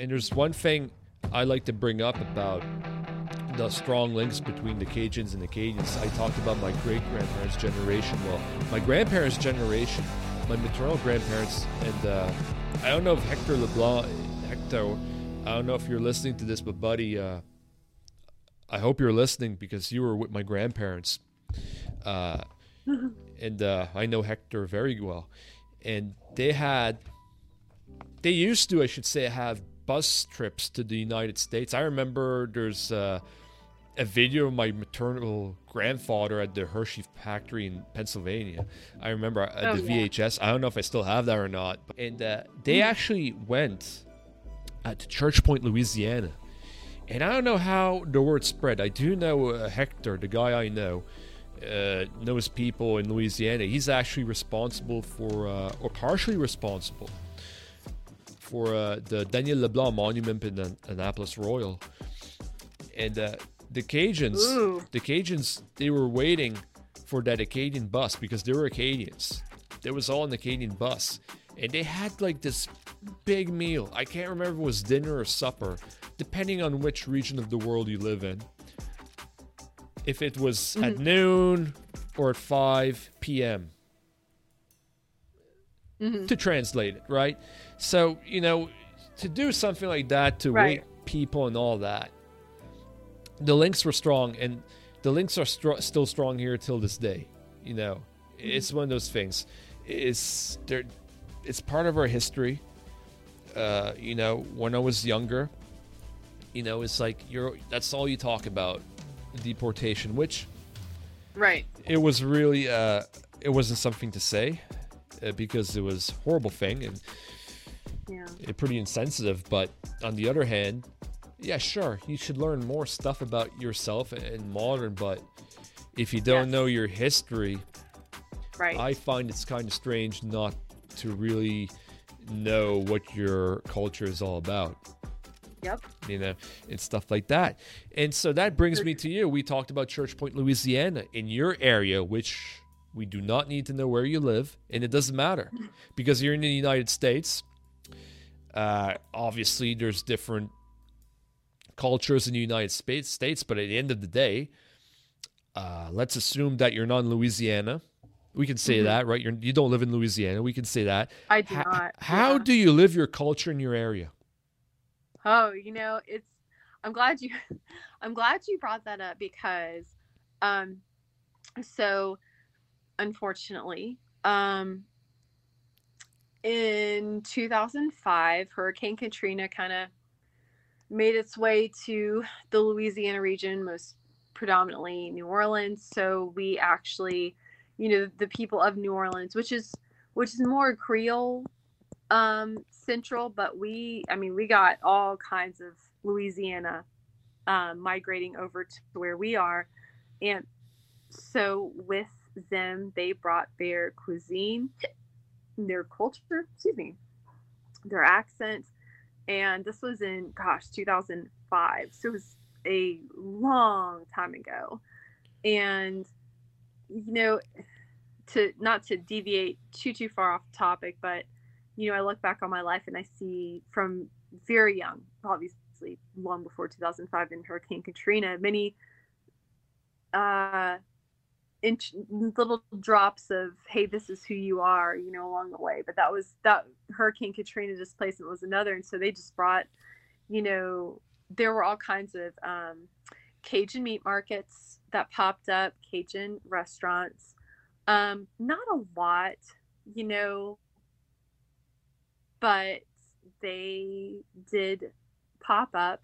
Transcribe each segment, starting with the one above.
And there's one thing I like to bring up about the strong links between the Cajuns and the Acadians. I talked about my great grandparents' generation. Well, my grandparents' generation, my maternal grandparents, and uh, I don't know if Hector LeBlanc, Hector, I don't know if you're listening to this, but buddy, uh, I hope you're listening because you were with my grandparents. Uh, and uh, I know Hector very well. And they had, they used to, I should say, have bus trips to the United States. I remember there's uh, a video of my maternal grandfather at the Hershey factory in Pennsylvania. I remember at oh, the yeah. VHS. I don't know if I still have that or not. And uh, they actually went uh, to Church Point, Louisiana. And I don't know how the word spread. I do know uh, Hector, the guy I know, uh, knows people in Louisiana. He's actually responsible for, uh, or partially responsible for uh, the Daniel LeBlanc Monument in Annapolis Royal. And uh, the Cajuns, Ooh. the Cajuns, they were waiting for that Acadian bus because they were Acadians. They was all on the Acadian bus, and they had like this big meal. I can't remember if it was dinner or supper, depending on which region of the world you live in. If it was mm-hmm. at noon or at 5 p.m. Mm-hmm. To translate it, right? So, you know, to do something like that, to right. wait people and all that, the links were strong, and the links are str- still strong here till this day. You know, mm-hmm. it's one of those things. It's there. It's part of our history. Uh, you know, when I was younger, you know, it's like you're. That's all you talk about, deportation. Which, right? It was really. Uh, it wasn't something to say, uh, because it was horrible thing and. Yeah. Eh, pretty insensitive, but on the other hand, yeah, sure, you should learn more stuff about yourself and modern, but if you don't yes. know your history, right. I find it's kind of strange not to really know what your culture is all about. Yep. You know, and stuff like that. And so that brings me to you. We talked about Church Point, Louisiana, in your area, which we do not need to know where you live, and it doesn't matter mm-hmm. because you're in the United States. Uh, obviously, there's different cultures in the United States, states, but at the end of the day, uh, let's assume that you're not in Louisiana. We can say mm-hmm. that, right? You're, you don't live in Louisiana. We can say that. I do not. How yeah. do you live your culture in your area? Oh, you know, it's. I'm glad you. I'm glad you brought that up because, um, so, unfortunately, um, in 2005, Hurricane Katrina kind of made its way to the Louisiana region, most predominantly New Orleans. So we actually, you know, the people of New Orleans, which is which is more Creole um, central, but we, I mean, we got all kinds of Louisiana um, migrating over to where we are, and so with them, they brought their cuisine, their culture, excuse me, their accent, and this was in gosh 2005 so it was a long time ago. And you know to not to deviate too too far off topic but you know i look back on my life and i see from very young obviously long before 2005 and hurricane katrina many uh inch, little drops of hey this is who you are you know along the way. But that was that hurricane katrina displacement was another and so they just brought you know there were all kinds of um, cajun meat markets that popped up cajun restaurants. Um, not a lot you know but they did pop up.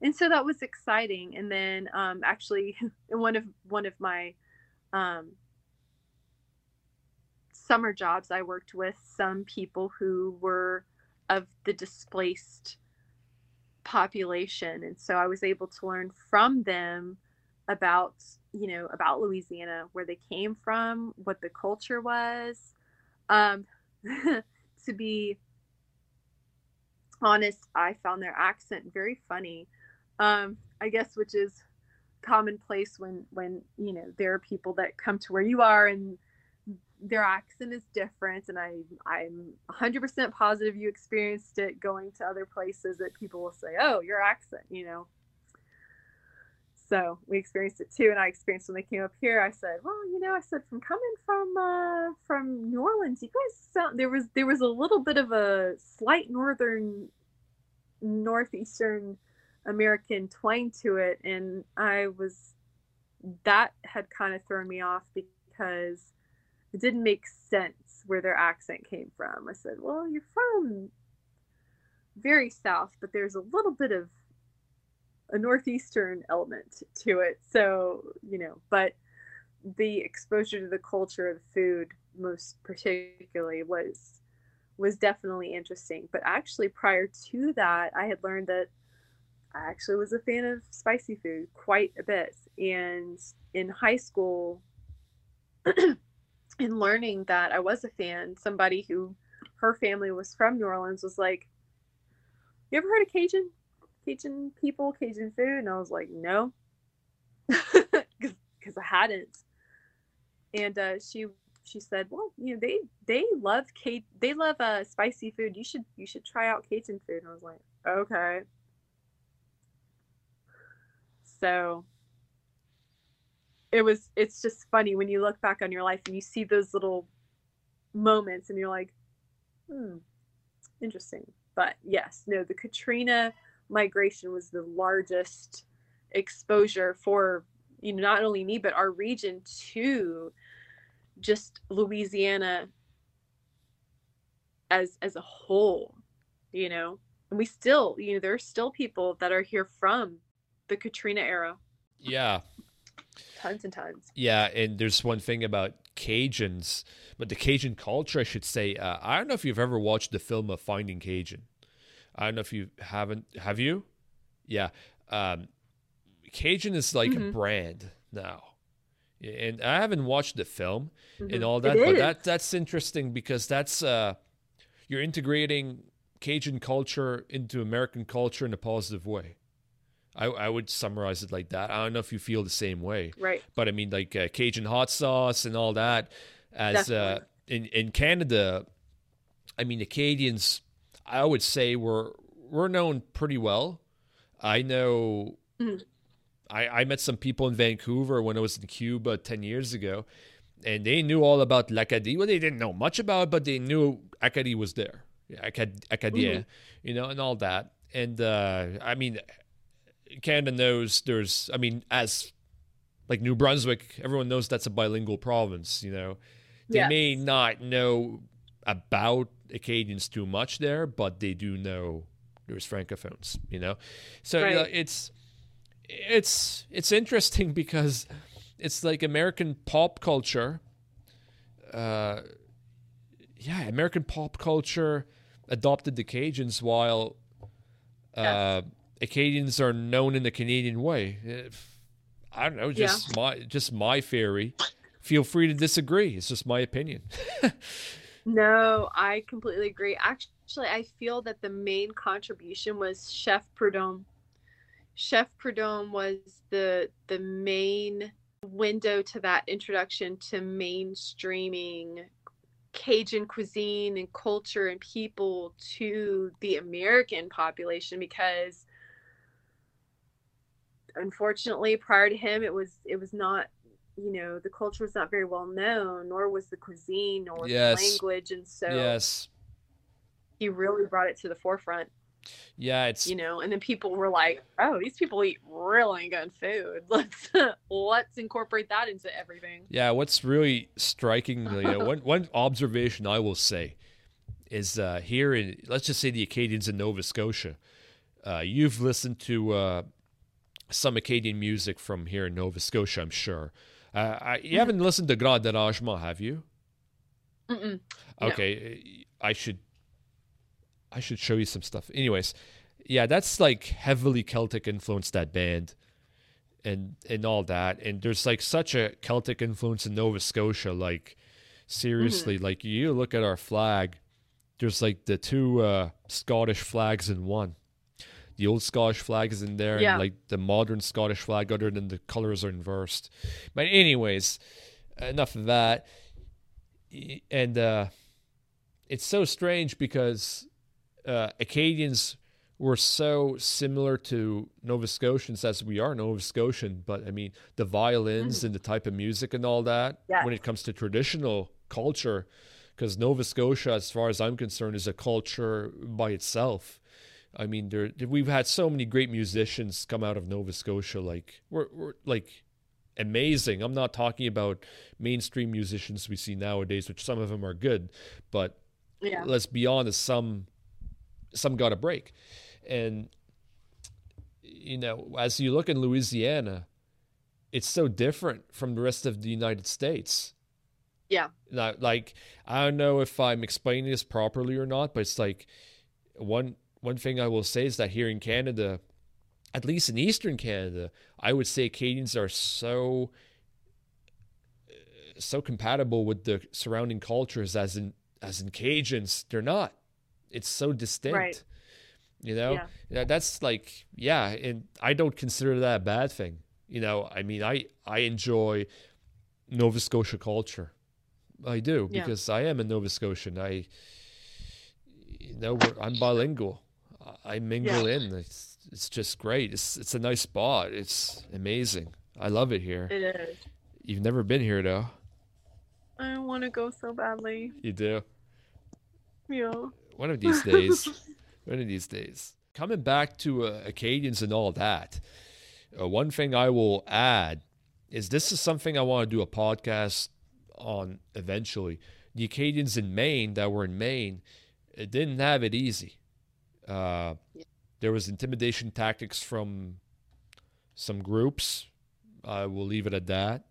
And so that was exciting. And then um, actually one of one of my um, summer jobs, I worked with some people who were of the displaced population. And so I was able to learn from them about, you know, about Louisiana, where they came from, what the culture was. Um, to be honest, I found their accent very funny. Um, I guess, which is commonplace when when you know there are people that come to where you are and their accent is different, and I I'm 100% positive you experienced it going to other places that people will say, "Oh, your accent," you know. So we experienced it too, and I experienced when they came up here. I said, "Well, you know," I said, "From coming from uh, from New Orleans, you guys sound there was there was a little bit of a slight northern northeastern American twang to it, and I was that had kind of thrown me off because it didn't make sense where their accent came from. I said, "Well, you're from very south, but there's a little bit of a northeastern element to it. So, you know, but the exposure to the culture of food most particularly was was definitely interesting. But actually prior to that, I had learned that I actually was a fan of spicy food quite a bit. And in high school in learning that I was a fan, somebody who her family was from New Orleans was like, You ever heard of Cajun? Cajun people, Cajun food? And I was like, no, because I hadn't. And uh, she she said, well, you know, they they love Cajun, they love uh, spicy food. You should you should try out Cajun food. And I was like, okay. So it was it's just funny when you look back on your life and you see those little moments and you're like, hmm, interesting. But yes, no, the Katrina migration was the largest exposure for you know not only me but our region to just Louisiana as as a whole you know and we still you know there are still people that are here from the Katrina era yeah tons and tons yeah and there's one thing about Cajuns but the Cajun culture I should say uh, I don't know if you've ever watched the film of Finding Cajun I don't know if you haven't. Have you? Yeah. Um, Cajun is like mm-hmm. a brand now. And I haven't watched the film mm-hmm. and all that, but that that's interesting because that's uh, you're integrating Cajun culture into American culture in a positive way. I, I would summarize it like that. I don't know if you feel the same way, right? But I mean, like uh, Cajun hot sauce and all that. As uh, in in Canada, I mean, the Canadians I would say were we're known pretty well. I know mm-hmm. I, I met some people in Vancouver when I was in Cuba ten years ago, and they knew all about l'Acadie. Well, they didn't know much about it, but they knew Acadie was there, Acad- Acadien, mm-hmm. you know, and all that. And uh, I mean, Canada knows there's. I mean, as like New Brunswick, everyone knows that's a bilingual province. You know, they yes. may not know about Acadians too much there, but they do know there's francophones, you know. So right. it's it's it's interesting because it's like American pop culture. Uh, yeah, American pop culture adopted the Cajuns while uh, yes. Acadians are known in the Canadian way. If, I don't know, just yeah. my just my theory. Feel free to disagree. It's just my opinion. No, I completely agree. Actually, I feel that the main contribution was Chef Prudhomme. Chef Prudhomme was the the main window to that introduction to mainstreaming Cajun cuisine and culture and people to the American population because unfortunately prior to him it was it was not you know the culture was not very well known nor was the cuisine nor yes. the language and so yes. he really brought it to the forefront. Yeah it's you know and then people were like oh these people eat really good food. Let's let's incorporate that into everything. Yeah what's really striking you know one, one observation i will say is uh here in let's just say the acadians in nova scotia uh you've listened to uh some Acadian music from here in Nova Scotia, I'm sure. Uh, I, you haven't listened to Grand Dérangement, have you? Mm-mm. Okay, no. I should. I should show you some stuff. Anyways, yeah, that's like heavily Celtic influenced that band, and and all that. And there's like such a Celtic influence in Nova Scotia. Like seriously, mm-hmm. like you look at our flag. There's like the two uh, Scottish flags in one the old Scottish flag is in there, yeah. and like the modern Scottish flag, other than the colors are inversed. But anyways, enough of that. and uh, it's so strange because uh, Acadians were so similar to Nova Scotians as we are Nova Scotian, but I mean the violins mm. and the type of music and all that when it comes to traditional culture, because Nova Scotia, as far as I'm concerned, is a culture by itself. I mean, there we've had so many great musicians come out of Nova Scotia, like we're, we're like amazing. I'm not talking about mainstream musicians we see nowadays, which some of them are good, but yeah. let's be honest, some some got a break. And you know, as you look in Louisiana, it's so different from the rest of the United States. Yeah. Now, like I don't know if I'm explaining this properly or not, but it's like one one thing I will say is that here in Canada, at least in Eastern Canada, I would say Acadians are so uh, so compatible with the surrounding cultures as in as in Cajuns. They're not. It's so distinct. Right. You know, yeah. that's like yeah, and I don't consider that a bad thing. You know, I mean, I I enjoy Nova Scotia culture. I do yeah. because I am a Nova Scotian. I you know I'm bilingual. I mingle yeah. in. It's it's just great. It's it's a nice spot. It's amazing. I love it here. It is. You've never been here though. I want to go so badly. You do. Yeah. One of these days. one of these days. Coming back to uh, Acadians and all that. Uh, one thing I will add is this is something I want to do a podcast on eventually. The Acadians in Maine that were in Maine, it didn't have it easy. Uh. There was intimidation tactics from some groups. I will leave it at that.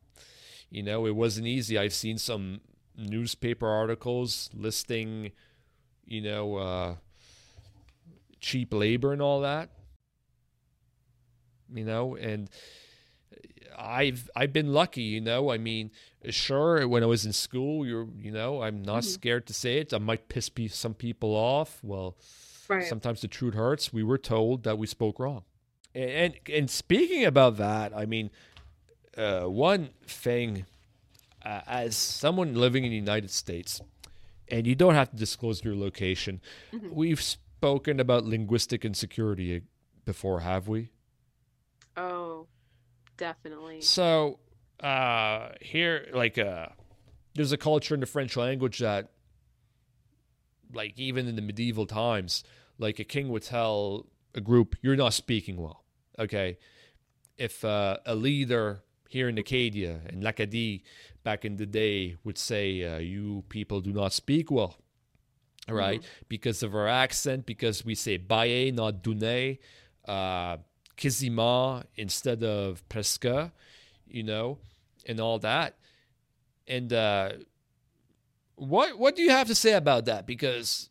You know, it wasn't easy. I've seen some newspaper articles listing, you know, uh, cheap labor and all that. You know, and I've I've been lucky, you know. I mean, sure, when I was in school, you're you know, I'm not mm-hmm. scared to say it. I might piss some people off. Well, right. sometimes the truth hurts. We were told that we spoke wrong. And and, and speaking about that, I mean, uh, one thing, uh, as someone living in the United States, and you don't have to disclose your location, mm-hmm. we've spoken about linguistic insecurity before, have we? Oh, definitely. So uh, here, like, uh, there's a culture in the French language that, like, even in the medieval times, like a king would tell a group, "You're not speaking well." Okay, if uh, a leader here in Acadia and l'Acadie back in the day would say, uh, "You people do not speak well," right? Mm-hmm. Because of our accent, because we say "baye" not "dune," uh, "quasiment" instead of "presque," you know, and all that. And uh, what what do you have to say about that? Because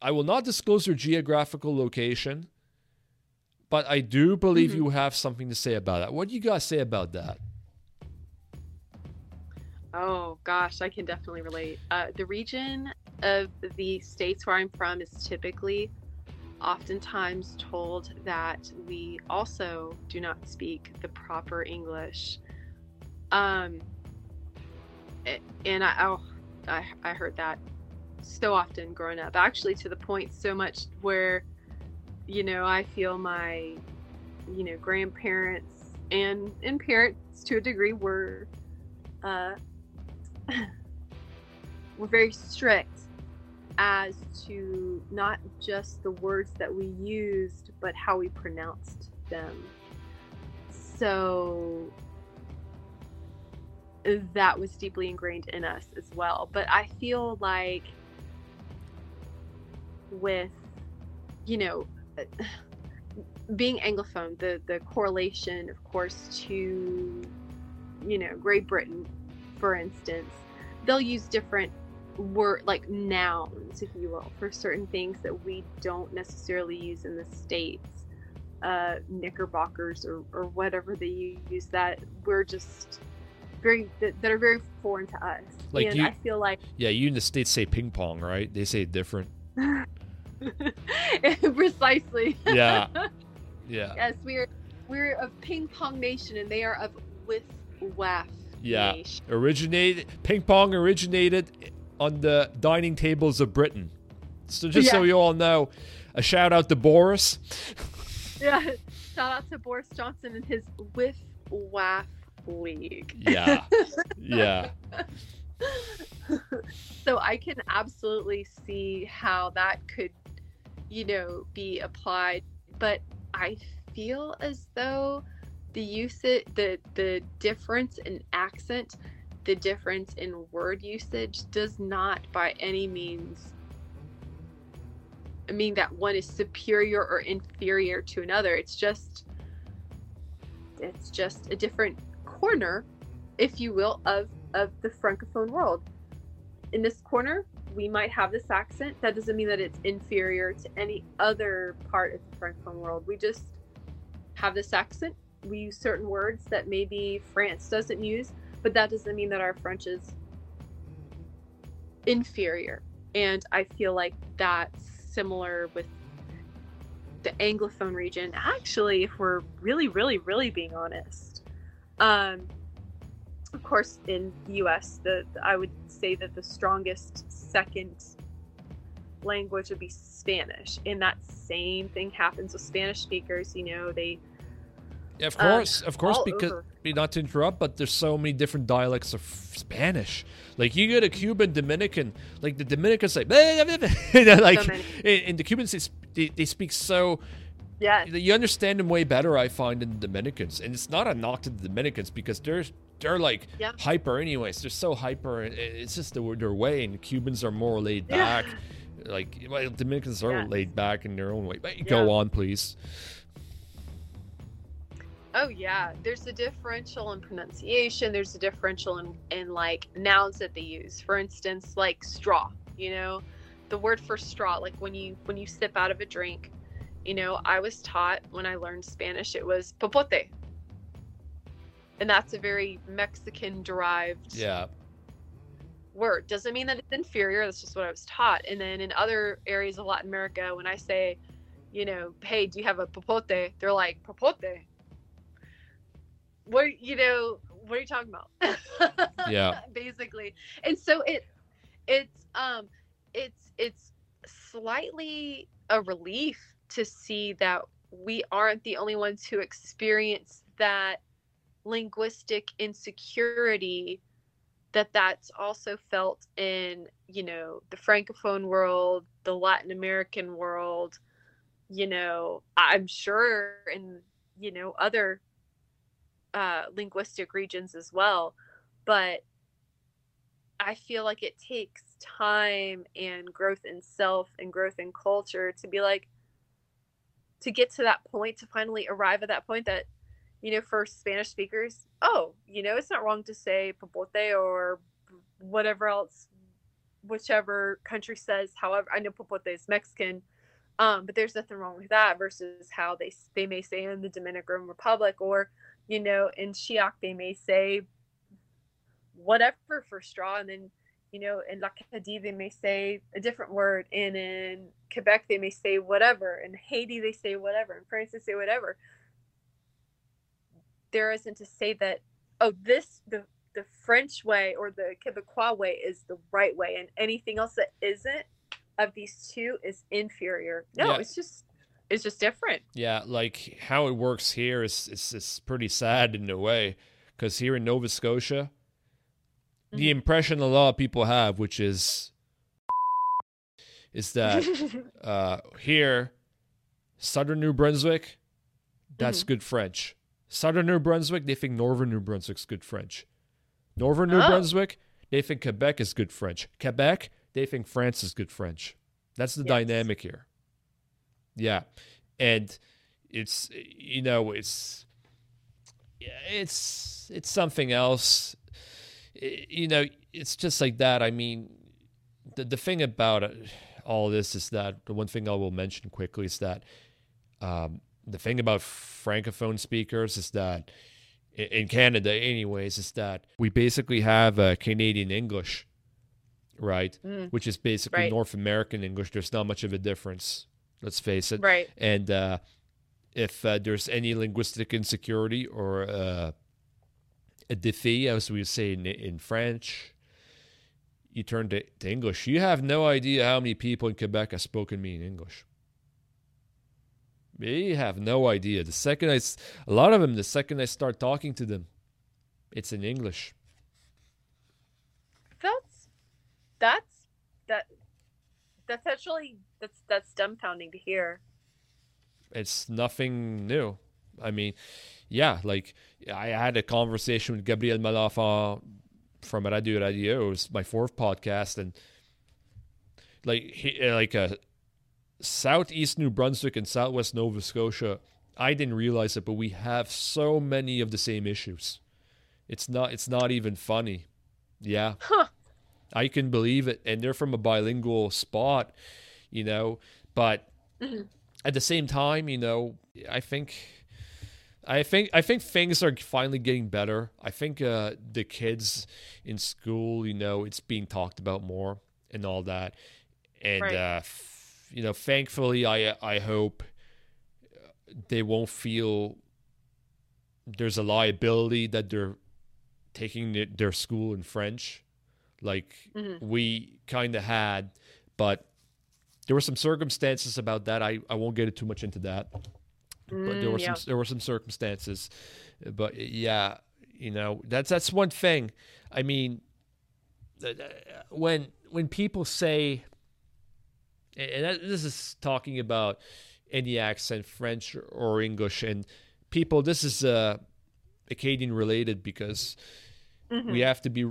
I will not disclose your geographical location, but I do believe mm-hmm. you have something to say about that. What do you guys say about that? Oh gosh, I can definitely relate. Uh, the region of the states where I'm from is typically oftentimes told that we also do not speak the proper English. Um, and I, oh, I, I heard that so often growing up, actually to the point so much where, you know, I feel my, you know, grandparents and and parents to a degree were, uh, were very strict as to not just the words that we used, but how we pronounced them. So that was deeply ingrained in us as well. But I feel like with, you know, being Anglophone, the, the correlation, of course, to, you know, Great Britain, for instance, they'll use different word like nouns, if you will, for certain things that we don't necessarily use in the States. Uh, knickerbockers or, or whatever they use that we're just very that, that are very foreign to us. Like and you, I feel like yeah, you in the states say ping pong, right? They say different. Precisely. Yeah. Yeah. Yes, we're we're of ping pong nation, and they are of whiff waff. Yeah. Nation. Originated ping pong originated on the dining tables of Britain. So just so Yeah. you all know, a shout out to Boris. Yeah. Shout out to Boris Johnson and his whiff waff league. Yeah. Yeah. so I can absolutely see how that could, you know, be applied. But I feel as though the usage, the the difference in accent, the difference in word usage does not by any means mean that one is superior or inferior to another. It's just it's just a different corner, if you will, of of the francophone world. In this corner, we might have this accent. That doesn't mean that it's inferior to any other part of the francophone world. We just have this accent. We use certain words that maybe France doesn't use, but that doesn't mean that our French is inferior. And I feel like that's similar with the Anglophone region. Actually, if we're really, really, really being honest, um, of course, in the U.S., the I would say that the strongest second language would be Spanish, and that same thing happens with Spanish speakers. You know, they Of um, course, of course, because over. not to interrupt, but there's so many different dialects of Spanish. Like you get a Cuban Dominican, like the Dominicans say, like, So many. and and the Cubans they, they speak so yeah, you understand them way better, I find, than the Dominicans. And it's not a knock to the Dominicans because they're they're like Yeah. hyper anyways. They're so hyper. It's just their, their way, and Cubans are more laid Yeah. back. Like well, Dominicans are Yeah. laid back in their own way. But go on, please. Oh yeah, there's a differential in pronunciation. There's a differential in, in like nouns that they use. For instance, like straw. You know, the word for straw, like when you when you sip out of a drink. You know, I was taught when I learned Spanish, it was popote, and that's a very Mexican derived Yeah. word. Doesn't mean that it's inferior. That's just what I was taught. And then in other areas of Latin America, when I say, you know, hey, do you have a popote? They're like, popote. What you know? What are you talking about? Yeah. Basically, and so it, it's um, it's it's slightly a relief to see that we aren't the only ones who experience that linguistic insecurity that that's also felt in you know the francophone world the latin american world. You know i'm sure in you know other uh, linguistic regions as well but i feel like it takes time and growth in self and growth in culture to be like to get to that point to finally arrive at that point that you know for spanish speakers oh you know it's not wrong to say popote or whatever else whichever country says however i know popote is mexican um, but there's nothing wrong with that versus how they they may say in the dominican republic or you know in chiac they may say whatever for straw and then you know in l'acadie they may say a different word and in quebec they may say whatever in haiti they say whatever in france they say whatever. There isn't to say that oh this the the french way or the quebecois way is the right way and anything else that isn't of these two is inferior. No Yeah. it's just it's just different. Yeah, like how it works here is is, is pretty sad in a way, because here in Nova Scotia, the Mhm. impression a lot of people have, which is, is that uh, here, Southern New Brunswick, that's Mm-hmm. good French. Southern New Brunswick, they think Northern New Brunswick's good French. Northern New Oh. Brunswick, they think Quebec is good French. Quebec, they think France is good French. That's the Yes. dynamic here. Yeah, and it's you know it's yeah, it's it's something else. You know, it's just like that. I mean, the the thing about it, all this is that the one thing I will mention quickly is that um, the thing about francophone speakers is that in Canada, anyways, is that we basically have uh, Canadian English, right? Mm, Which is basically Right. North American English. There's not much of a difference. Let's face it. right And uh, if uh, there's any linguistic insecurity or uh, a défi, as we say in, in French, you turn to, to English. You have no idea how many people in Quebec have spoken me in English. You have no idea. The second I, a lot of them, the second I start talking to them, it's in English. That's that's that that's actually that's that's dumbfounding to hear. It's nothing new. I mean, yeah, like I had a conversation with Gabriel Malenfant from Radio Radio. It was my fourth podcast, and like he, like a uh, southeast New Brunswick and southwest Nova Scotia. I didn't realize it, but we have so many of the same issues. It's not. It's not even funny. Yeah, huh. I can believe it, and they're from a bilingual spot, you know. But mm-hmm. at the same time, you know, I think I think I think things are finally getting better. I think uh, the kids in school, you know, it's being talked about more and all that, and right. uh, f- you know, thankfully, I I hope they won't feel there's a liability that they're taking their school in French, like mm-hmm. we kind of had, but there were some circumstances about that. I I won't get too much into that but there were mm, yeah. some there were some circumstances. But yeah, you know that's that's one thing. I mean, when when people say, and this is talking about any accent, French or English, and people, this is uh, Acadian related because mm-hmm. we have to be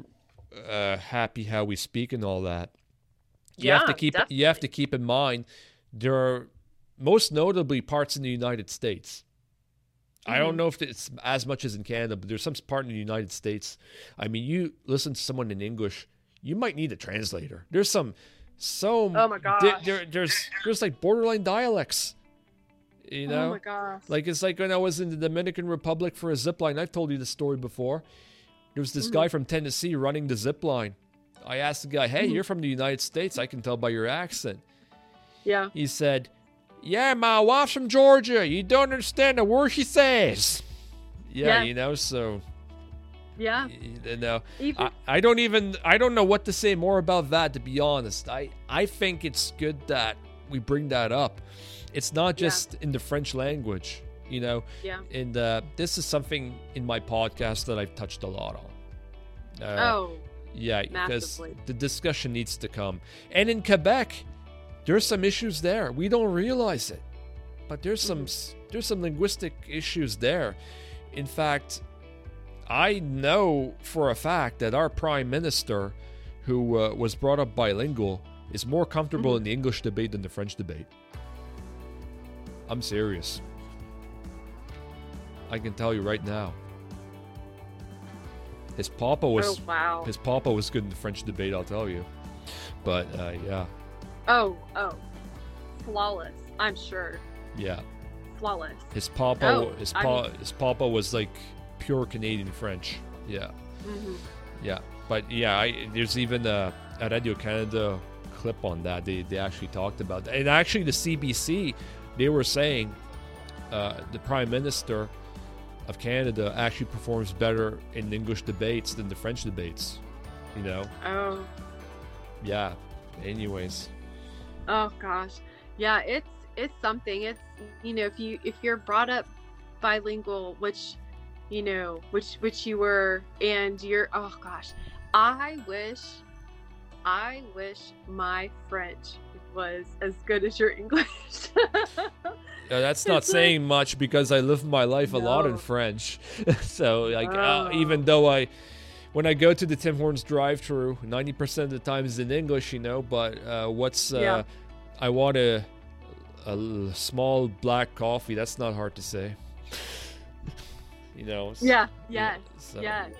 uh, happy how we speak and all that. You yeah, have to keep definitely. you have to keep in mind there are most notably parts in the United States. I don't mm-hmm. know if it's as much as in Canada, but there's some part in the United States. I mean, you listen to someone in English, you might need a translator. There's some so oh my god, there, there's there's like borderline dialects. You know, oh my gosh. like it's like when I was in the Dominican Republic for a zip line. I've told you the story before. There was this mm-hmm. guy from Tennessee running the zip line. I asked the guy, "Hey, mm-hmm. you're from the United States. I can tell by your accent." Yeah. He said, yeah, my wife's from Georgia. You don't understand a word she says. Yeah, yeah. you know, so. Yeah. You know, even- I, I don't even I don't know what to say more about that to be honest. I I think it's good that we bring that up. It's not just yeah. in the French language, you know. Yeah. And uh, this is something in my podcast that I've touched a lot on. Uh, oh. Yeah, because the discussion needs to come. And in Quebec, there's some issues there. We don't realize it, but there's some there's some linguistic issues there. In fact, I know for a fact that our prime minister, who uh, was brought up bilingual, is more comfortable mm-hmm. in the English debate than the French debate. I'm serious. I can tell you right now. His papa was oh, wow. his papa was good in the French debate. I'll tell you, but uh, yeah. Oh, oh. Flawless, I'm sure. Yeah. Flawless. His papa oh, his pa, his papa was like pure Canadian French. Yeah. Mm-hmm. Yeah. But yeah, I, there's even a, a Radio Canada clip on that. They they actually talked about that. And actually the CBC they were saying uh, the Prime Minister of Canada actually performs better in English debates than the French debates. You know? Oh. Yeah. Anyways. Oh gosh. Yeah, it's it's something. It's you know, if you if you're brought up bilingual, which you know, which which you were and you're oh gosh. I wish I wish my French was as good as your English. Yeah, that's not saying much because I live my life no. a lot in French. so like oh. uh, even though I when I go to the Tim Hortons drive-through, ninety percent of the time is in English, you know. But uh, what's uh, yeah. I want a, a small black coffee. That's not hard to say. you know. Yeah. Yes. So, yes.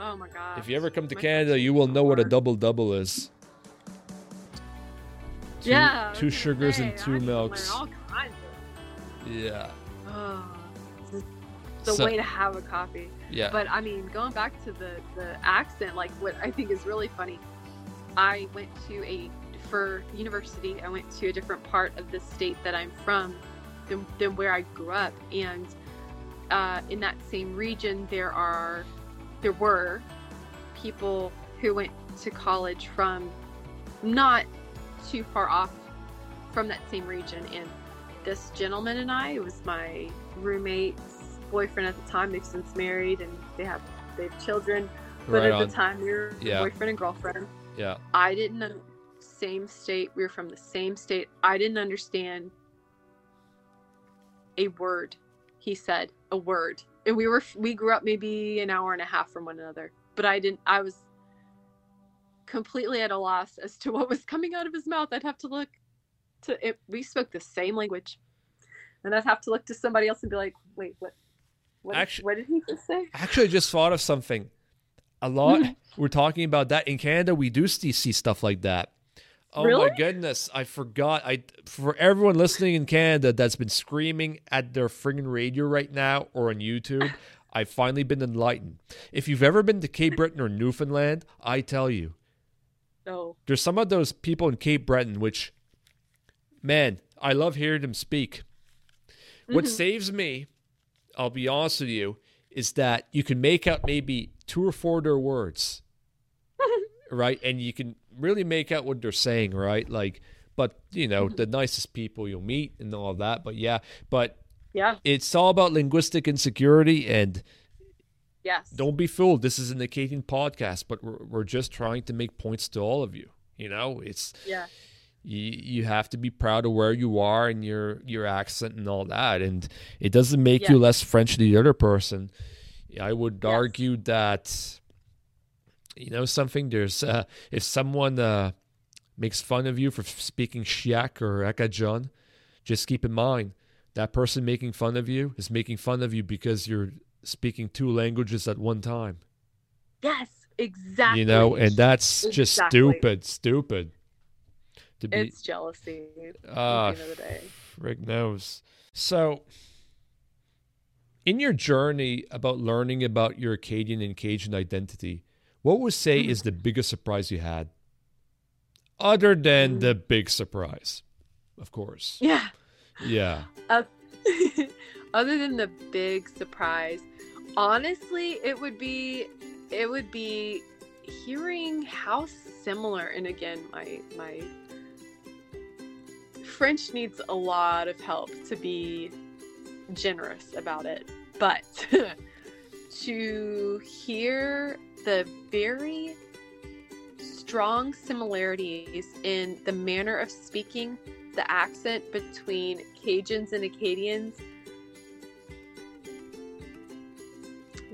Oh my god. If you ever come to my Canada, you will know what a double double is. Two, yeah. Two sugars say, and two milks. All kinds of... Yeah. Oh, the so, way to have a coffee. Yeah. But I mean, going back to the the accent, like what I think is really funny. I went to a for university. I went to a different part of the state that I'm from than, than where I grew up, and uh, in that same region, there are there were people who went to college from not too far off from that same region. And this gentleman and I, it was my roommate's boyfriend at the time. They've since married and they have they have children. But Right at on. the time, we were Yeah. boyfriend and girlfriend. Yeah. I didn't know same state. We were from the same state. I didn't understand a word he said. A word. And we were we grew up maybe an hour and a half from one another. But I didn't I was completely at a loss as to what was coming out of his mouth. I'd have to look to it we spoke the same language. And I'd have to look to somebody else and be like, wait, what what, Actu- what did he just say? Actually, I just thought of something. A lot. we're talking about that in Canada. We do see, see stuff like that. Oh Really? my goodness! I forgot. I for everyone listening in Canada that's been screaming at their friggin' radio right now or on YouTube, I've finally been enlightened. If you've ever been to Cape Breton or Newfoundland, I tell you, No. there's some of those people in Cape Breton which, man, I love hearing them speak. What Mhm. saves me, I'll be honest with you, is that you can make out maybe two or four of their words, right? And you can really make out what they're saying, right? Like, but you know, the nicest people you'll meet and all that. But yeah, but Yeah. it's all about linguistic insecurity and Yes. don't be fooled. This is an Acadian podcast, but we're, we're just trying to make points to all of you. You know, it's Yeah. You, you have to be proud of where you are and your your accent and all that, and it doesn't make Yeah. you less French than the other person. I would Yes. argue that you know something. There's uh, if someone uh, makes fun of you for speaking Chiac or Acadian, just keep in mind that person making fun of you is making fun of you because you're speaking two languages at one time. Yes. Exactly. You know, and that's just stupid, stupid. To be It's jealousy. Ah, at the end of the day. Rick knows. So, in your journey about learning about your Acadian and Cajun identity, what would say Mhm. is the biggest surprise you had? Other than Mm. the big surprise, of course. Yeah. Yeah. Other than the big surprise, honestly, it would be it would be hearing how similar and again my my French needs a lot of help to be generous about it. But to hear the very strong similarities in the manner of speaking, the accent between Cajuns and Acadians,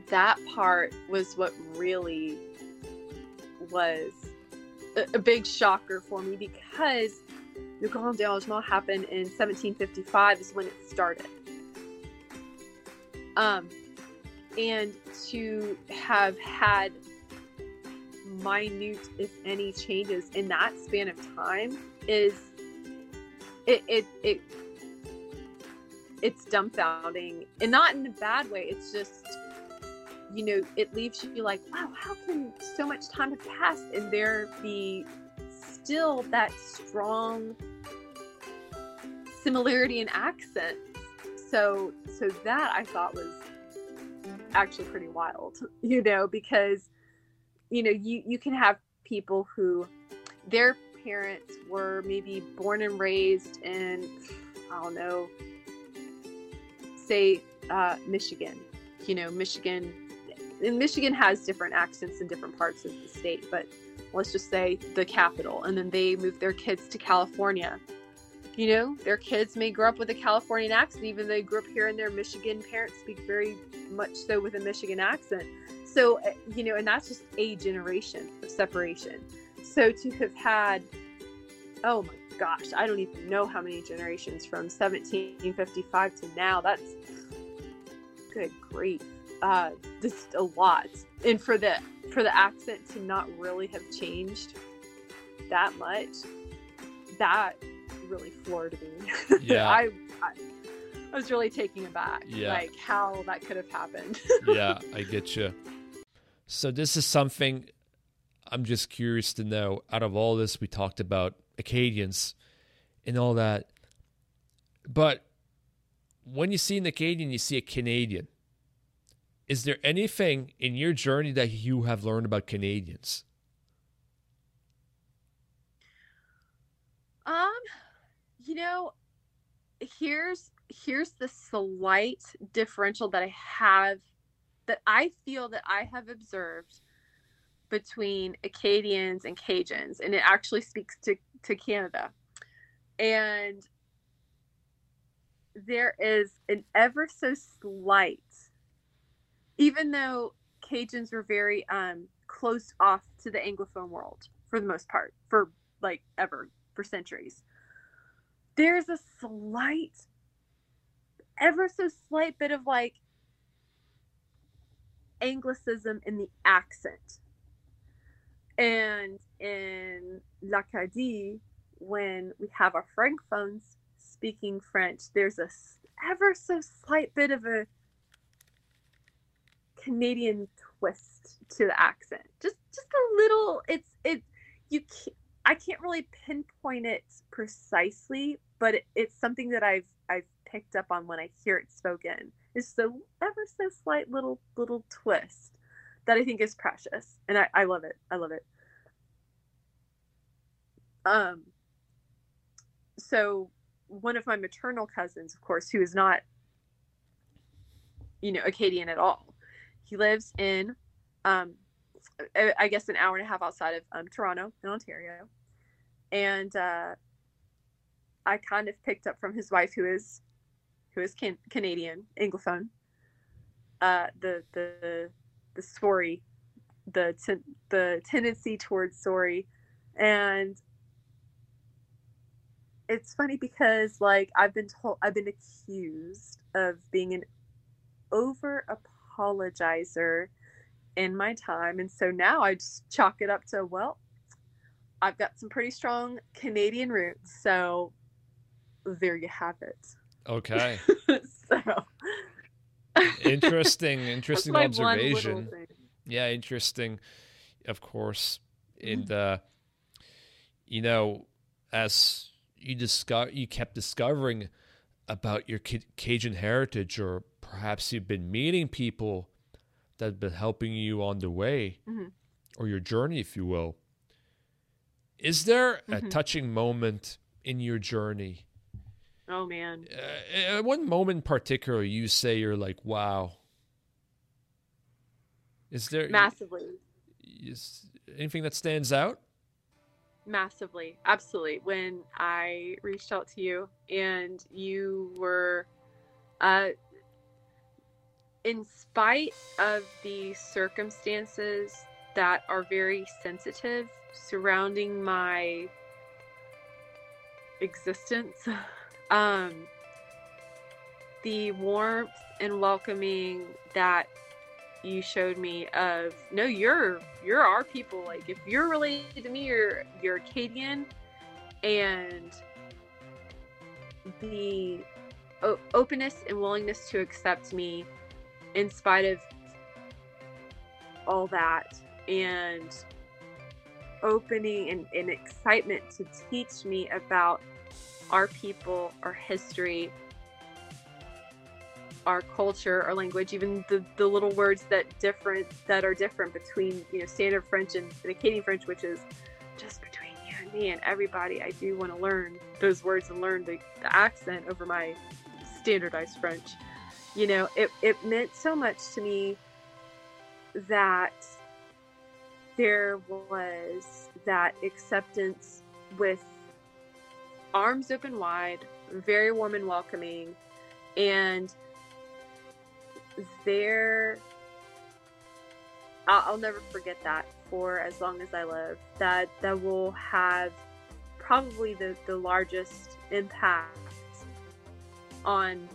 that part was what really was a, big shocker for me because Le Grand Dérangement happened in 1755 is when it started. Um, and to have had minute, if any, changes in that span of time is it it, it it's dumbfounding and not in a bad way. It's just you know, it leaves you like, wow, how can so much time have passed and there be still that strong similarity in accent? So, so that I thought was actually pretty wild, you know, because you know, you you can have people who their parents were maybe born and raised in I don't know, say uh, Michigan. You know, Michigan and Michigan has different accents in different parts of the state, but let's just say the capital, and then they move their kids to California. You know, their kids may grow up with a Californian accent, even though they grew up here and their Michigan parents speak very much so with a Michigan accent. So, uh, you know, and that's just a generation of separation. So to have had, oh my gosh, I don't even know how many generations from 1755 to now, that's good grief uh just a lot and for the for the accent to not really have changed that much that really floored me Yeah. I, I i was really taken aback Yeah. like how that could have happened yeah, I get you. So this is something I'm just curious to know. Out of all this, we talked about Acadians and all that, but when you see an Acadian, you see a Canadian. Is there anything in your journey that you have learned about Canadians? Um, you know, here's here's the slight differential that I have that I feel that I have observed between Acadians and Cajuns, and it actually speaks to, to Canada. And there is an ever so slight even though Cajuns were very um, closed off to the Anglophone world for the most part, for like ever, for centuries. There's a slight, ever so slight bit of like Anglicism in the accent. And in l'Acadie, when we have our francophones speaking French, there's a ever so slight bit of a Canadian twist to the accent. Just just a little. It's it. You can't, I can't really pinpoint it precisely, but it, it's something that I've I've picked up on when I hear it spoken. Is the ever so slight little little twist that I think is precious, and I, I love it. I love it. Um. So one of my maternal cousins, of course, who is not, you know, Acadian at all, he lives in, um, I guess an hour and a half outside of um, Toronto in Ontario, and uh, I kind of picked up from his wife, who is who is can- Canadian Anglophone, uh, the the the story, the ten- the tendency towards story, and it's funny because like I've been told I've been accused of being an over apologizer in my time, and so now I just chalk it up to well, I've got some pretty strong Canadian roots, so there you have it. Okay. so interesting, interesting observation. Yeah, interesting. Of course, and mm-hmm. uh, you know, as you discover, you kept discovering about your Cajun heritage, or perhaps you've been meeting people that have been helping you on the way, mm-hmm. or your journey, if you will. Is there mm-hmm. a touching moment in your journey Oh man. Uh, one moment in particular, you say you're like, "Wow." Is there massively? Is anything that stands out? Massively, absolutely. When I reached out to you and you were, uh, in spite of the circumstances that are very sensitive surrounding my existence. um, the warmth and welcoming that you showed me of no you're you're our people like if you're related to me you're you're acadian and the o- openness and willingness to accept me in spite of all that and opening and, and excitement to teach me about our people, our history, our culture, our language, even the, the little words that different that are different between you know standard French and, and Acadian French, which is just between you and me and everybody. I do want to learn those words and learn the, the accent over my standardized French. You know, it, it meant so much to me that there was that acceptance with arms open wide, very warm and welcoming, and there I'll, never forget that for as long as I live. That that will have probably the, the largest impact on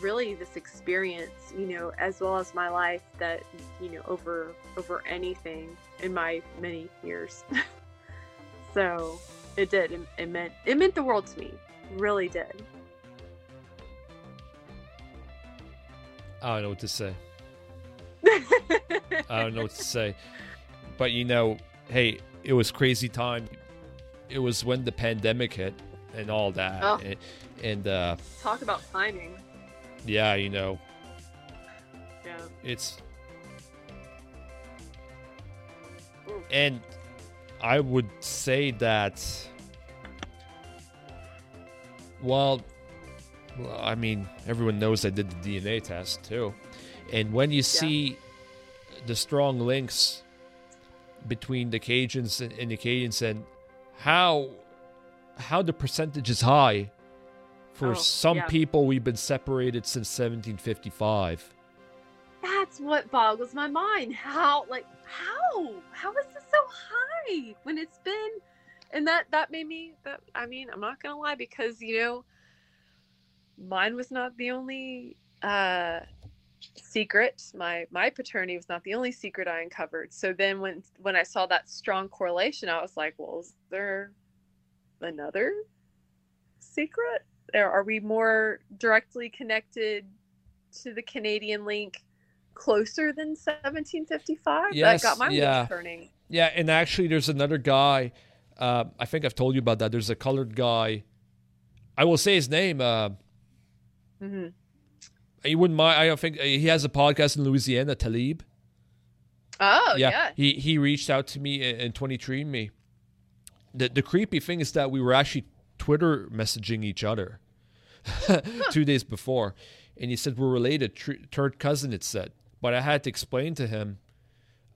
really this experience, you know, as well as my life that, you know, over over anything in my many years. so it did. It, it meant it meant the world to me. Really did. I don't know what to say. I don't know what to say. But you know, hey, it was crazy time. It was when the pandemic hit and all that. Oh. And, and uh talk about timing. Yeah, you know. Yeah. It's and I would say that Well, well, I mean, everyone knows I did the DNA test too. And when you see the strong links between the Cajuns and, and the Acadians and how how the percentage is high for Oh, some yeah. people we've been separated since 1755. That's what boggles my mind. How, like, how? How is this so high when it's been? And that that made me. That I mean, I'm not gonna lie because you know, mine was not the only uh secret. My my paternity was not the only secret I uncovered. So then when when I saw that strong correlation, I was like, well, is there another secret? Are we more directly connected to the Canadian link closer than 1755? Yes, that got my yeah. turning. Yeah, and actually, there's another guy. Uh, I think I've told you about that. There's a colored guy. I will say his name. Uh, hmm he wouldn't mind. I don't think he has a podcast in Louisiana, Talib. Oh yeah. He he reached out to me and, and 23andMe. The the creepy thing is that we were actually Twitter messaging each other two days before, and he said we're related, tr- third cousin. It said, but I had to explain to him,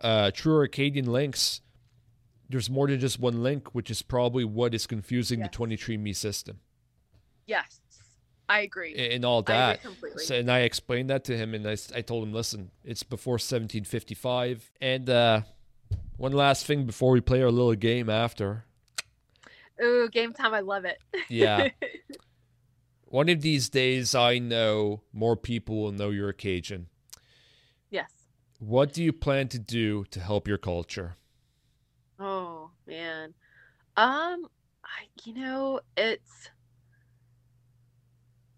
uh, true Acadian links. There's more than just one link, which is probably what is confusing Yes. the 23andMe system Yes, I agree. and all I that. agree completely. So, and I explained that to him, and I, I told him, listen, it's before 1755. And uh, one last thing before we play our little game after. Ooh, game time! I love it. Yeah. one of these days, I know more people will know you're a Cajun. yes. What do you plan to do to help your culture? Oh man. Um I you know, it's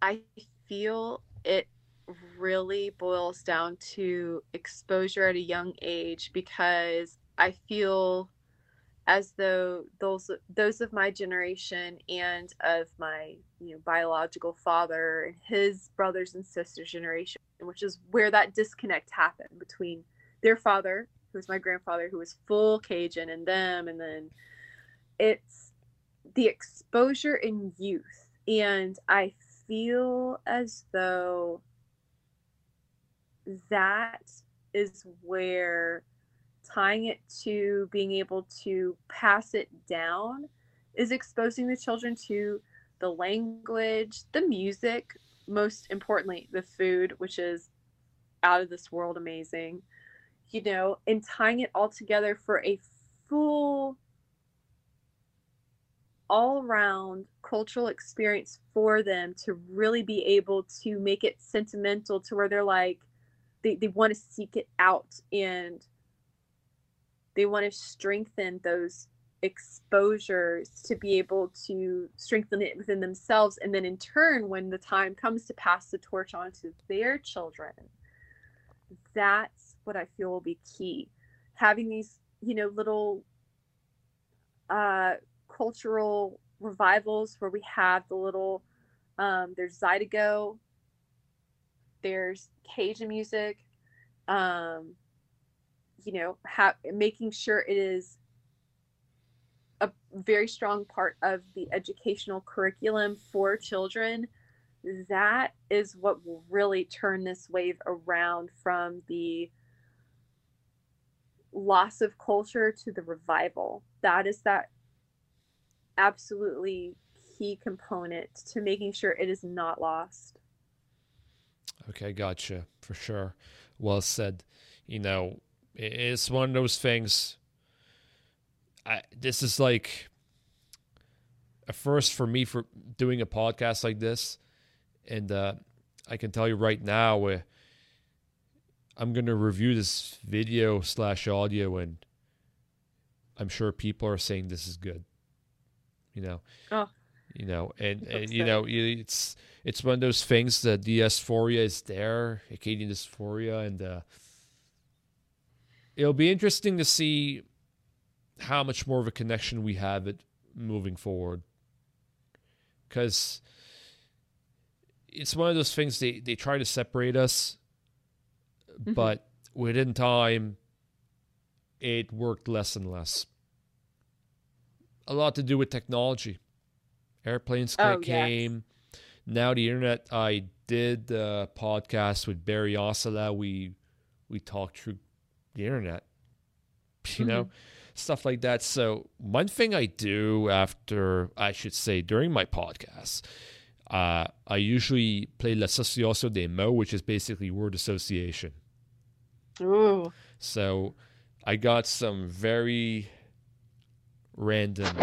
I feel it really boils down to exposure at a young age because I feel as though those those of my generation and of my you know biological father and his brothers and sisters generation which is where that disconnect happened between their father who was my grandfather who was full cajun and them and then it's the exposure in youth and i feel as though that is where tying it to being able to pass it down is exposing the children to the language, the music, most importantly, the food, which is out of this world amazing, you know, and tying it all together for a full, all around cultural experience for them to really be able to make it sentimental to where they're like, they, they want to seek it out and they want to strengthen those exposures to be able to strengthen it within themselves and then in turn when the time comes to pass the torch on to their children that's what i feel will be key. Having these you know little uh cultural revivals where we have the little um there's zydeco there's cajun music um you know ha- making sure it is a very strong part of the educational curriculum for children that is what will really turn this wave around from the loss of culture to the revival that is that absolutely key component to making sure it is not lost Okay, gotcha. For sure. Well said. You know, it's one of those things. I, this is like a first for me for doing a podcast like this. And uh, I can tell you right now, uh, I'm going to review this video slash audio, and I'm sure people are saying this is good. You know, Oh. you know, and, and you know, it's it's one of those things that the diaspora is there, Acadian diaspora, and uh, it'll be interesting to see how much more of a connection we have it moving forward. Because it's one of those things they, they try to separate us, Mhm. but within time, it worked less and less. A lot to do with technology. Airplanes Oh, yes. came, now the internet. I did a podcast with Barry Osala. We we talked through the internet, you know, stuff like that. So one thing I do after, I should say, during my podcast, uh, I usually play l'association des mots, which is basically word association. Ooh. So I got some very random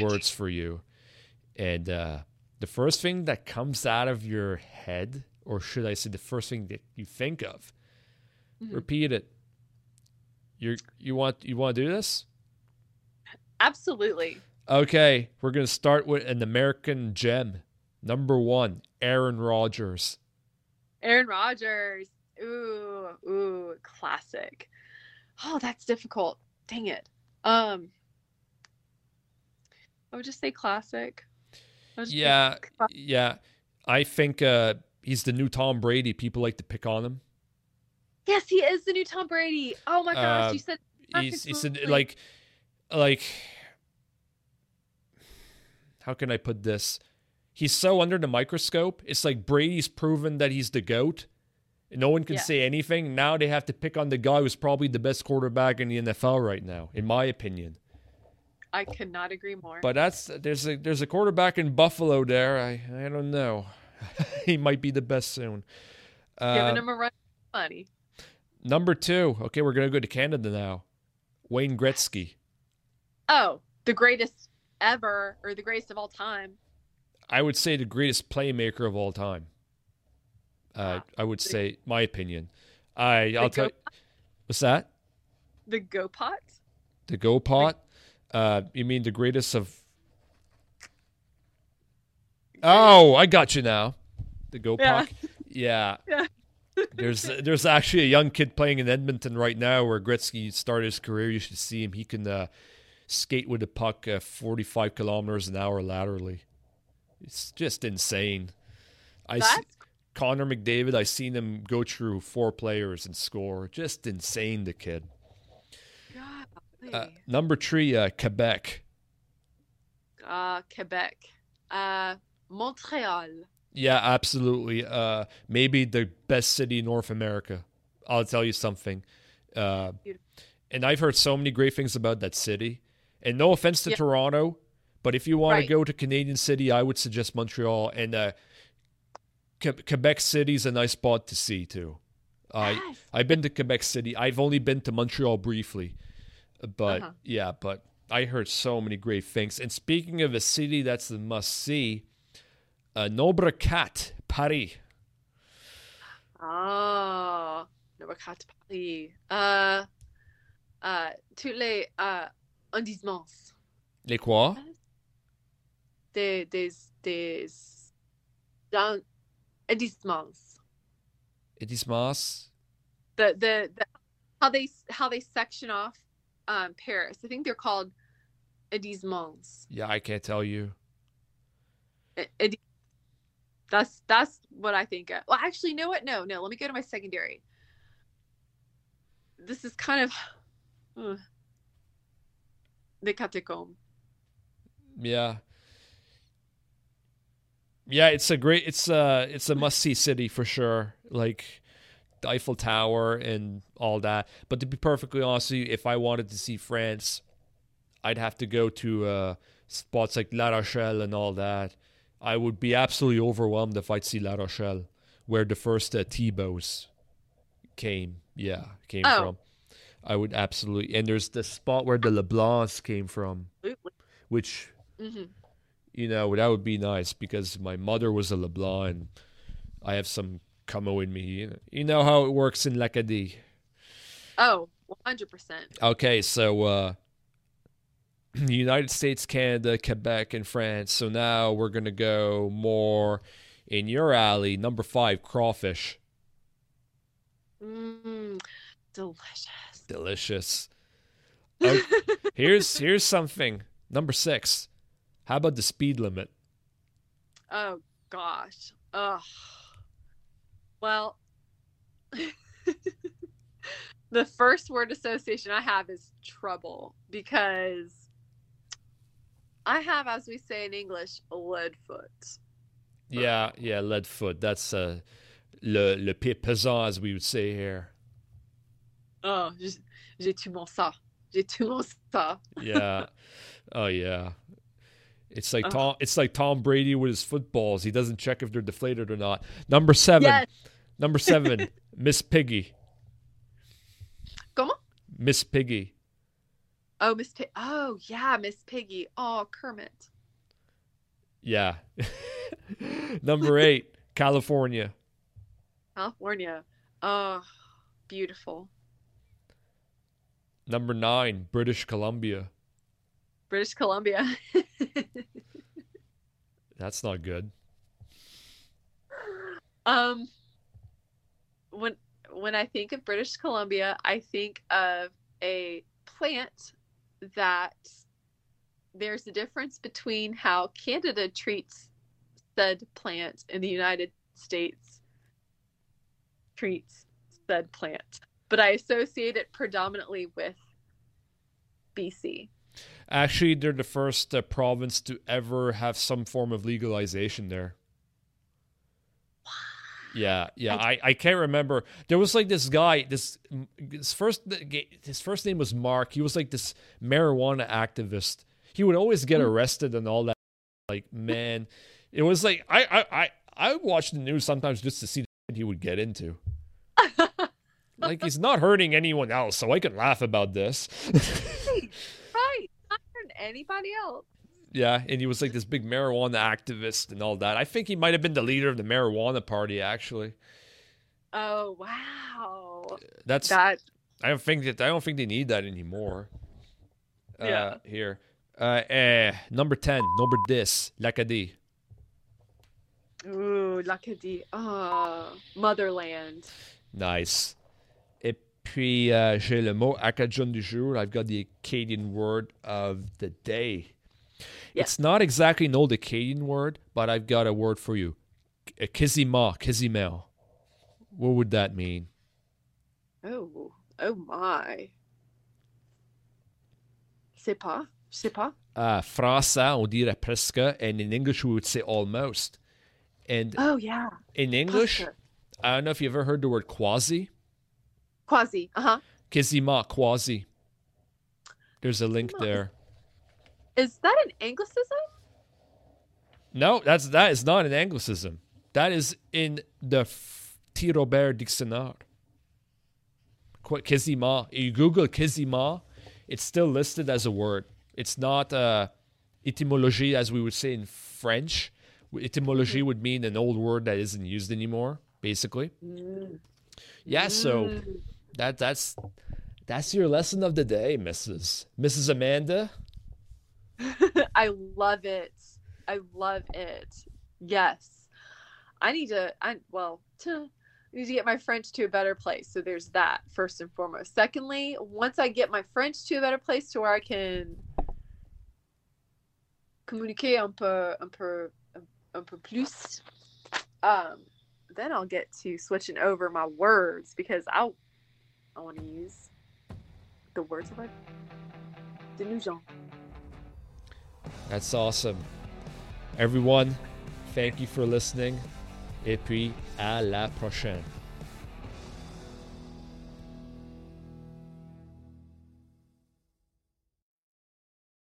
words for you. And uh, the first thing that comes out of your head, or should I say the first thing that you think of, Mhm. repeat it. You you want you want to do this? Absolutely. Okay, we're gonna start with an American gem. Number one, Aaron Rodgers. Aaron Rodgers. Ooh, ooh, classic. Oh, that's difficult. Dang it. Um, I would just say classic. Just Yeah, cla- yeah. I think uh, he's the new Tom Brady. People like to pick on him. Yes, he is the new Tom Brady. Oh my gosh, Uh, you said He's he's a, like like how can I put this? He's so under the microscope. It's like Brady's proven that he's the goat. No one can Yeah. say anything. Now they have to pick on the guy who's probably the best quarterback in the NFL right now, in my opinion. I could not agree more. But that's there's a there's a quarterback in Buffalo there. I I don't know. he might be the best soon. Uh, Giving him a run for money. Number two. Okay, we're gonna go to Canada now. Wayne Gretzky. Oh, the greatest ever, or the greatest of all time. I would say the greatest playmaker of all time. Uh, Wow. I would say my opinion. I I'll tell. What's that? The Go Pot. The Go Pot. Uh, you mean the greatest of? Oh, I got you now. The Go Yeah. Yeah. Yeah. There's there's actually a young kid playing in Edmonton right now where Gretzky started his career. You should see him. He can uh, skate with the puck uh, 45 kilometers an hour laterally. It's just insane. I see, That's Connor McDavid. I seen him go through four players and score. Just insane, the kid. Uh, number three, uh, Quebec. uh, Quebec. Uh, Montreal. Yeah, absolutely. Uh, maybe the best city in North America. I'll tell you something. Uh, and I've heard so many great things about that city. And no offense to Yeah. Toronto, but if you want Right. to go to Canadian City, I would suggest Montreal. And uh, Que- Quebec City's a nice spot to see too. I Yes. I've been to Quebec City. I've only been to Montreal briefly, but Uh-huh. yeah, but I heard so many great things. And speaking of a city that's the must see, uh, Nobre Cat, Paris. Oh, no, Paris. Uh, uh, tous les uh, arrondissements. Les quoi? Des, des, des arrondissements. Edismas. The, the, the, how they, how they section off, um, Paris. I think they're called arrondissements. Yeah, I can't tell you. That's that's what I think of. Well, actually, you know what? No, no. Let me go to my secondary. This is kind of uh, the catacomb. Yeah. Yeah, it's a great it's a it's a must see city for sure. Like the Eiffel Tower and all that. But to be perfectly honest with you, if I wanted to see France, I'd have to go to uh, spots like La Rochelle and all that. I would be absolutely overwhelmed if I'd see La Rochelle, where the first uh, Thibaut's came. Yeah, came Oh. from. I would absolutely. And there's the spot where the LeBlancs came from, which hmm you know, that would be nice because my mother was a LeBlanc and I have some Comeau in me. You know, how it works in l'Acadie. Oh, 100 percent. Okay, so uh United States, Canada, Quebec, and France. So now we're gonna go more in your alley. Number five, crawfish. Mm, delicious. Delicious. Okay, here's here's something. Number six. How about the speed limit? Oh gosh. Ugh. Well, the first word association I have is trouble because I have, as we say in English, a lead foot. Yeah, yeah, lead foot. That's uh, le, le pied pesant, as we would say here. Oh, j'ai tout mon ça. J'ai tout mon ça. yeah. Oh yeah. It's like Tom. It's like Tom Brady with his footballs. He doesn't check if they're deflated or not. Number seven. Yes. Number seven. Miss Piggy. Comment? Miss Piggy. Oh, Miss Pig. Oh, yeah, Miss Piggy. Oh, Kermit. Yeah. Number eight. California. California. Oh, beautiful. Number nine. British Columbia. British Columbia. That's not good. Um, when when I think of British Columbia, I think of a plant that there's a difference between how Canada treats said plant and the United States treats said plant. But I associate it predominantly with BC. Actually, they're the first uh, province to ever have some form of legalization there. Yeah, yeah. I, I can't remember. There was like this guy. This his first his first name was Mark. He was like this marijuana activist. He would always get hmm. arrested and all that. Like man, it was like I I I I watched the news sometimes just to see what he would get into. like he's not hurting anyone else, so I can laugh about this. right, not hurting anybody else. Yeah, and he was like this big marijuana activist and all that. I think he might have been the leader of the marijuana party, actually. Oh wow, that's that. I don't think that I don't think they need that anymore. Uh, yeah. Uh, here, uh, uh, number ten, number this, l'Acadie. Ooh, l'Acadie. Oh, motherland. Nice. Et puis, uh, j'ai le mot Acadian du jour. I've got the Acadian word of the day. Yeah. It's not exactly an old Acadian word, but I've got a word for you. Kizima, kizimel. What would that mean? Oh, oh my. C'est pas, c'est pas. Uh, français, on dirait presque, and in English we would say almost. And oh yeah. In English, I don't know if you ever heard the word quasi. Quasi, uh huh. Kizima, quasi. There's a link there. Is that an Anglicism? No, that's that is not an Anglicism. That is in the T. Robert Dictionnaire. Kizima. You Google Kizima, it's still listed as a word. It's not uh, etymology as we would say in French. Etymology would mean an old word that isn't used anymore, basically. Mm. Yeah, so mm. that that's that's your lesson of the day, Mrs. Mrs. Amanda. I love it. I love it. Yes. I need to I well, to I need to get my French to a better place. So there's that first and foremost. Secondly, once I get my French to a better place to where I can communiquer un peu un peu un peu plus um then I'll get to switching over my words because I I want to use the words of my the new genre. That's awesome. Everyone, thank you for listening. Et puis, à la prochaine.